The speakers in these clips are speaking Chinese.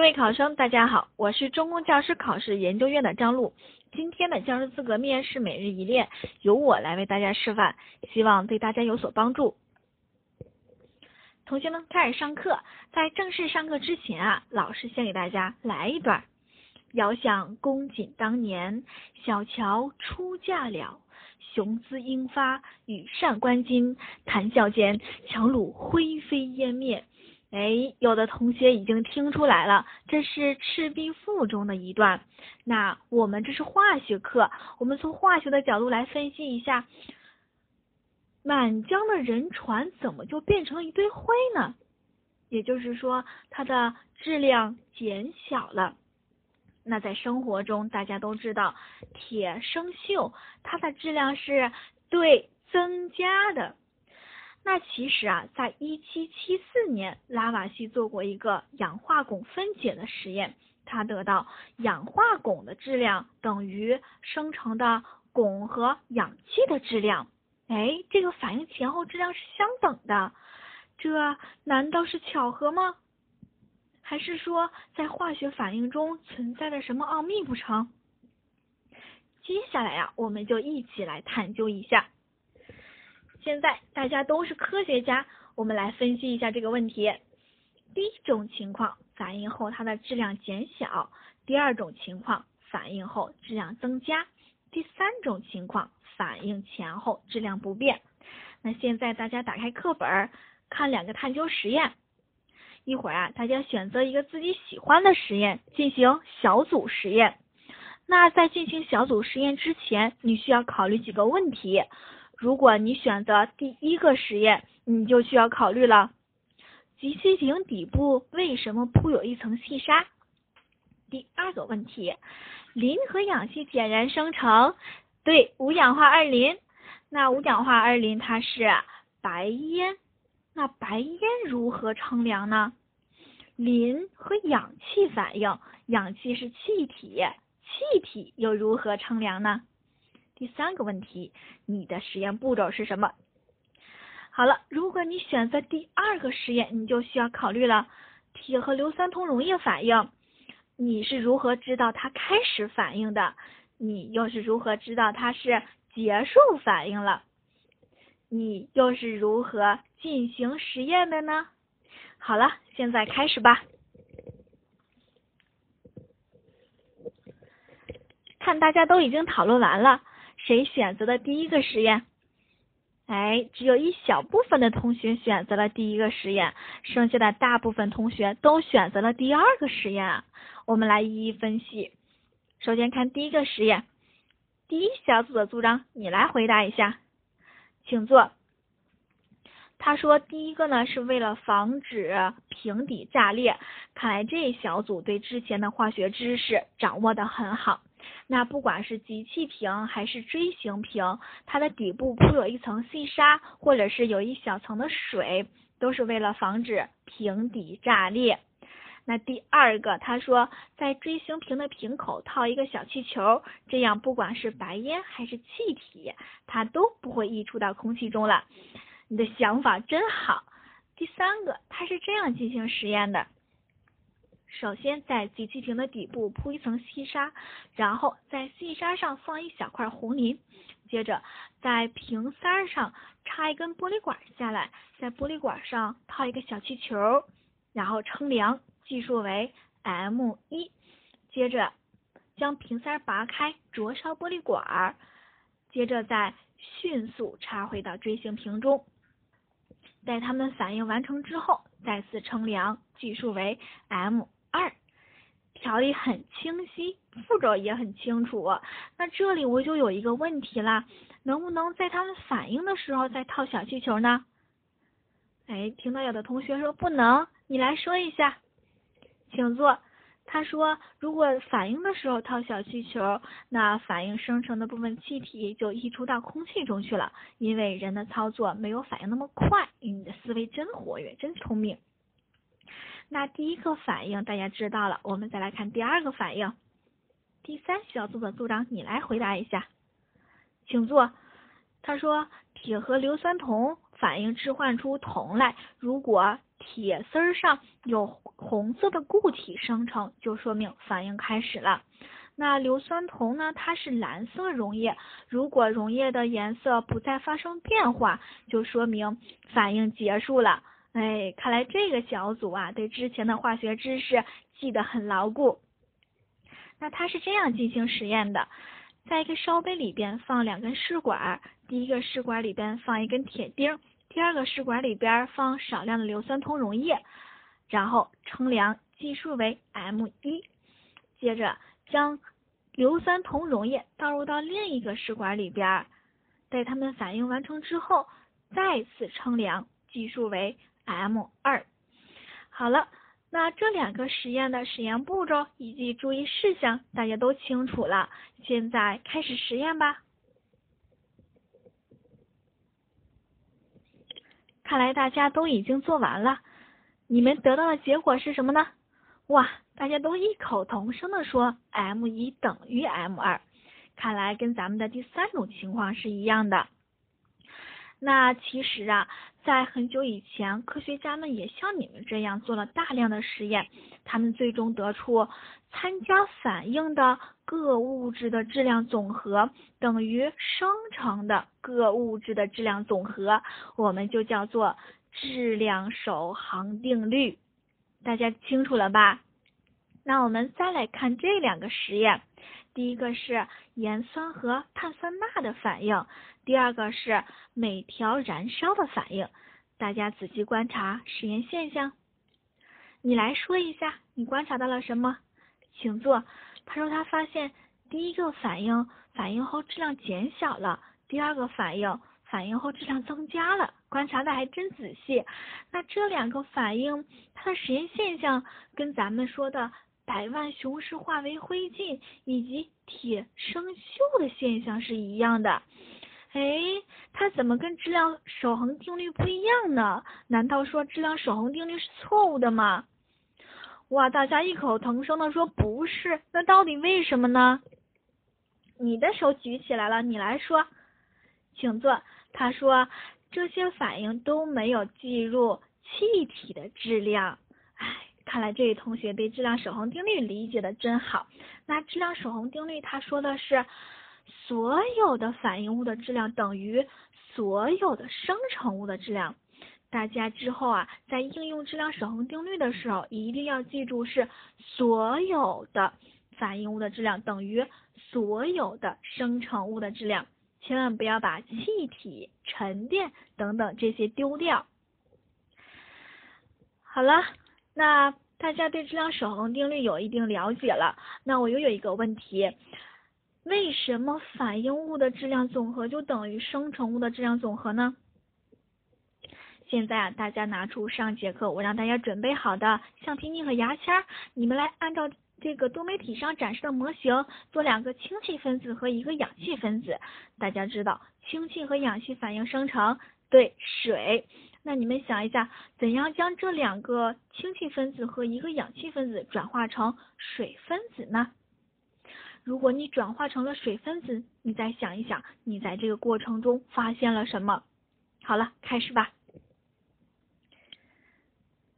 各位考生，大家好，我是中公教师考试研究院的张璐。今天的教师资格面试每日一练由我来为大家示范，希望对大家有所帮助。同学们，开始上课。在正式上课之前啊，老师先给大家来一段：遥想公瑾当年，小乔出嫁了，雄姿英发，羽扇纶巾，谈笑间，樯橹灰飞烟灭。哎，有的同学已经听出来了，这是《赤壁赋》中的一段。那我们这是化学课，我们从化学的角度来分析一下，满江的人船怎么就变成了一堆灰呢？也就是说，它的质量减小了。那在生活中，大家都知道，铁生锈，它的质量是对增加的。那其实啊，在一七七四年，拉瓦锡做过一个氧化汞分解的实验，他得到氧化汞的质量等于生成的汞和氧气的质量。哎，这个反应前后质量是相等的，这难道是巧合吗？还是说在化学反应中存在着什么奥秘不成？接下来呀，我们就一起来探究一下。现在大家都是科学家，我们来分析一下这个问题。第一种情况，反应后它的质量减小；第二种情况，反应后质量增加；第三种情况，反应前后质量不变。那现在大家打开课本，看两个探究实验。一会儿啊，大家选择一个自己喜欢的实验进行小组实验。那在进行小组实验之前，你需要考虑几个问题。如果你选择第一个实验，你就需要考虑了：集气瓶底部为什么铺有一层细沙？第二个问题，磷和氧气点燃生成对五氧化二磷，那五氧化二磷它是白烟，那白烟如何称量呢？磷和氧气反应，氧气是气体，气体又如何称量呢？第三个问题，你的实验步骤是什么？好了，如果你选择第二个实验，你就需要考虑了。铁和硫酸铜溶液反应，你是如何知道它开始反应的？你又是如何知道它是结束反应了？你又是如何进行实验的呢？好了，现在开始吧。看大家都已经讨论完了。谁选择的第一个实验？哎，只有一小部分的同学选择了第一个实验，剩下的大部分同学都选择了第二个实验。我们来一一分析。首先看第一个实验，第一小组的组长，你来回答一下，请坐。他说第一个呢是为了防止瓶底炸裂，看来这一小组对之前的化学知识掌握的很好。那不管是集气瓶还是锥形瓶，它的底部铺有一层细沙，或者是有一小层的水，都是为了防止瓶底炸裂。那第二个，他说在锥形瓶的瓶口套一个小气球，这样不管是白烟还是气体，它都不会溢出到空气中了。你的想法真好。第三个，他是这样进行实验的。首先，在集气瓶的底部铺一层细沙，然后在细沙上放一小块红磷，接着在瓶塞上插一根玻璃管下来，在玻璃管上套一个小气球，然后称量，计数为 m 一，接着将瓶塞拔开，灼烧玻璃管，接着再迅速插回到锥形瓶中，待它们反应完成之后，再次称量，计数为 m。二，条理很清晰，步骤也很清楚。那这里我就有一个问题啦，能不能在他们反应的时候再套小气球呢？哎，听到有的同学说不能，你来说一下，请坐。他说，如果反应的时候套小气球，那反应生成的部分气体就溢出到空气中去了，因为人的操作没有反应那么快。你的思维真活跃，真聪明。那第一个反应大家知道了，我们再来看第二个反应。第三小组的组长，你来回答一下，请坐。他说，铁和硫酸铜反应置换出铜来，如果铁丝上有红色的固体生成，就说明反应开始了。那硫酸铜呢？它是蓝色溶液，如果溶液的颜色不再发生变化，就说明反应结束了。哎，看来这个小组啊，对之前的化学知识记得很牢固。那它是这样进行实验的，在一个烧杯里边放两根试管，第一个试管里边放一根铁钉，第二个试管里边放少量的硫酸铜溶液，然后称量计数为 m 一，接着。将硫酸铜溶液倒入到另一个试管里边，待它们反应完成之后，再次称量，计数为 m 二。好了，那这两个实验的实验步骤以及注意事项大家都清楚了，现在开始实验吧。看来大家都已经做完了，你们得到的结果是什么呢？哇！大家都异口同声的说 m 一等于 m 二，看来跟咱们的第三种情况是一样的。那其实啊，在很久以前，科学家们也像你们这样做了大量的实验，他们最终得出参加反应的各物质的质量总和等于生成的各物质的质量总和，我们就叫做质量守恒定律。大家清楚了吧？那我们再来看这两个实验，第一个是盐酸和碳酸钠的反应，第二个是镁条燃烧的反应。大家仔细观察实验现象，你来说一下，你观察到了什么？请坐。他说他发现第一个反应反应后质量减小了，第二个反应反应后质量增加了。观察的还真仔细。那这两个反应它的实验现象跟咱们说的。百万雄师化为灰烬以及铁生锈的现象是一样的，哎，它怎么跟质量守恒定律不一样呢？难道说质量守恒定律是错误的吗？哇，大家异口同声的说不是，那到底为什么呢？你的手举起来了，你来说，请坐。他说这些反应都没有计入气体的质量，看来这位同学对质量守恒定律理解的真好。那质量守恒定律它说的是，所有的反应物的质量等于所有的生成物的质量。大家之后啊，在应用质量守恒定律的时候，一定要记住是所有的反应物的质量等于所有的生成物的质量，千万不要把气体、沉淀等等这些丢掉。好了。那大家对质量守恒定律有一定了解了，那我又有一个问题，为什么反应物的质量总和就等于生成物的质量总和呢？现在啊，大家拿出上节课我让大家准备好的橡皮泥和牙签，你们来按照这个多媒体上展示的模型做两个氢气分子和一个氧气分子。大家知道氢气和氧气反应生成对水。那你们想一下，怎样将这两个氢气分子和一个氧气分子转化成水分子呢？如果你转化成了水分子，你再想一想，你在这个过程中发现了什么？好了，开始吧。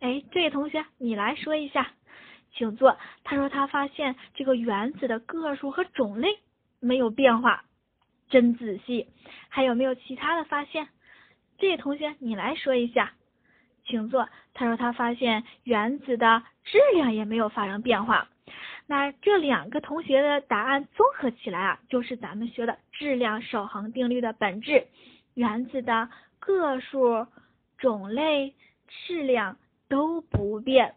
哎，这位同学，你来说一下，请坐。他说他发现这个原子的个数和种类没有变化，真仔细。还有没有其他的发现？这位同学，你来说一下，请坐。他说他发现原子的质量也没有发生变化。那这两个同学的答案综合起来啊，就是咱们学的质量守恒定律的本质。原子的个数、种类、质量都不变。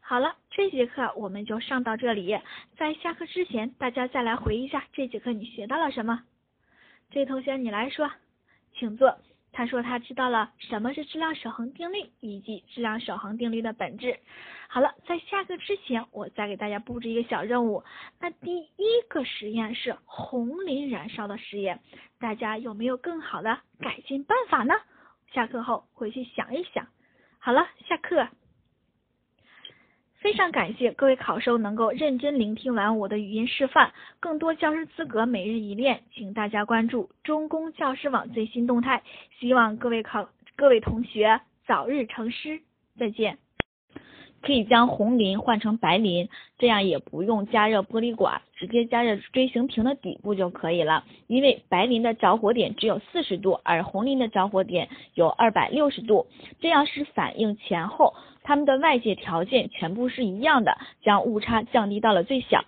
好了，这节课我们就上到这里。在下课之前，大家再来回忆一下这节课你学到了什么。这位同学，你来说。请坐。他说他知道了什么是质量守恒定律以及质量守恒定律的本质。好了，在下课之前，我再给大家布置一个小任务。那第一个实验是红磷燃烧的实验，大家有没有更好的改进办法呢？下课后回去想一想。好了，下课。非常感谢各位考生能够认真聆听完我的语音示范更多教师资格每日一练请大家关注中公教师网最新动态希望各位考各位同学早日成师再见。可以将红磷换成白磷这样也不用加热玻璃管直接加热锥形瓶的底部就可以了。因为白磷的着火点只有四十度而红磷的着火点有二百六十度这样是反应前后它们的外界条件全部是一样的将误差降低到了最小。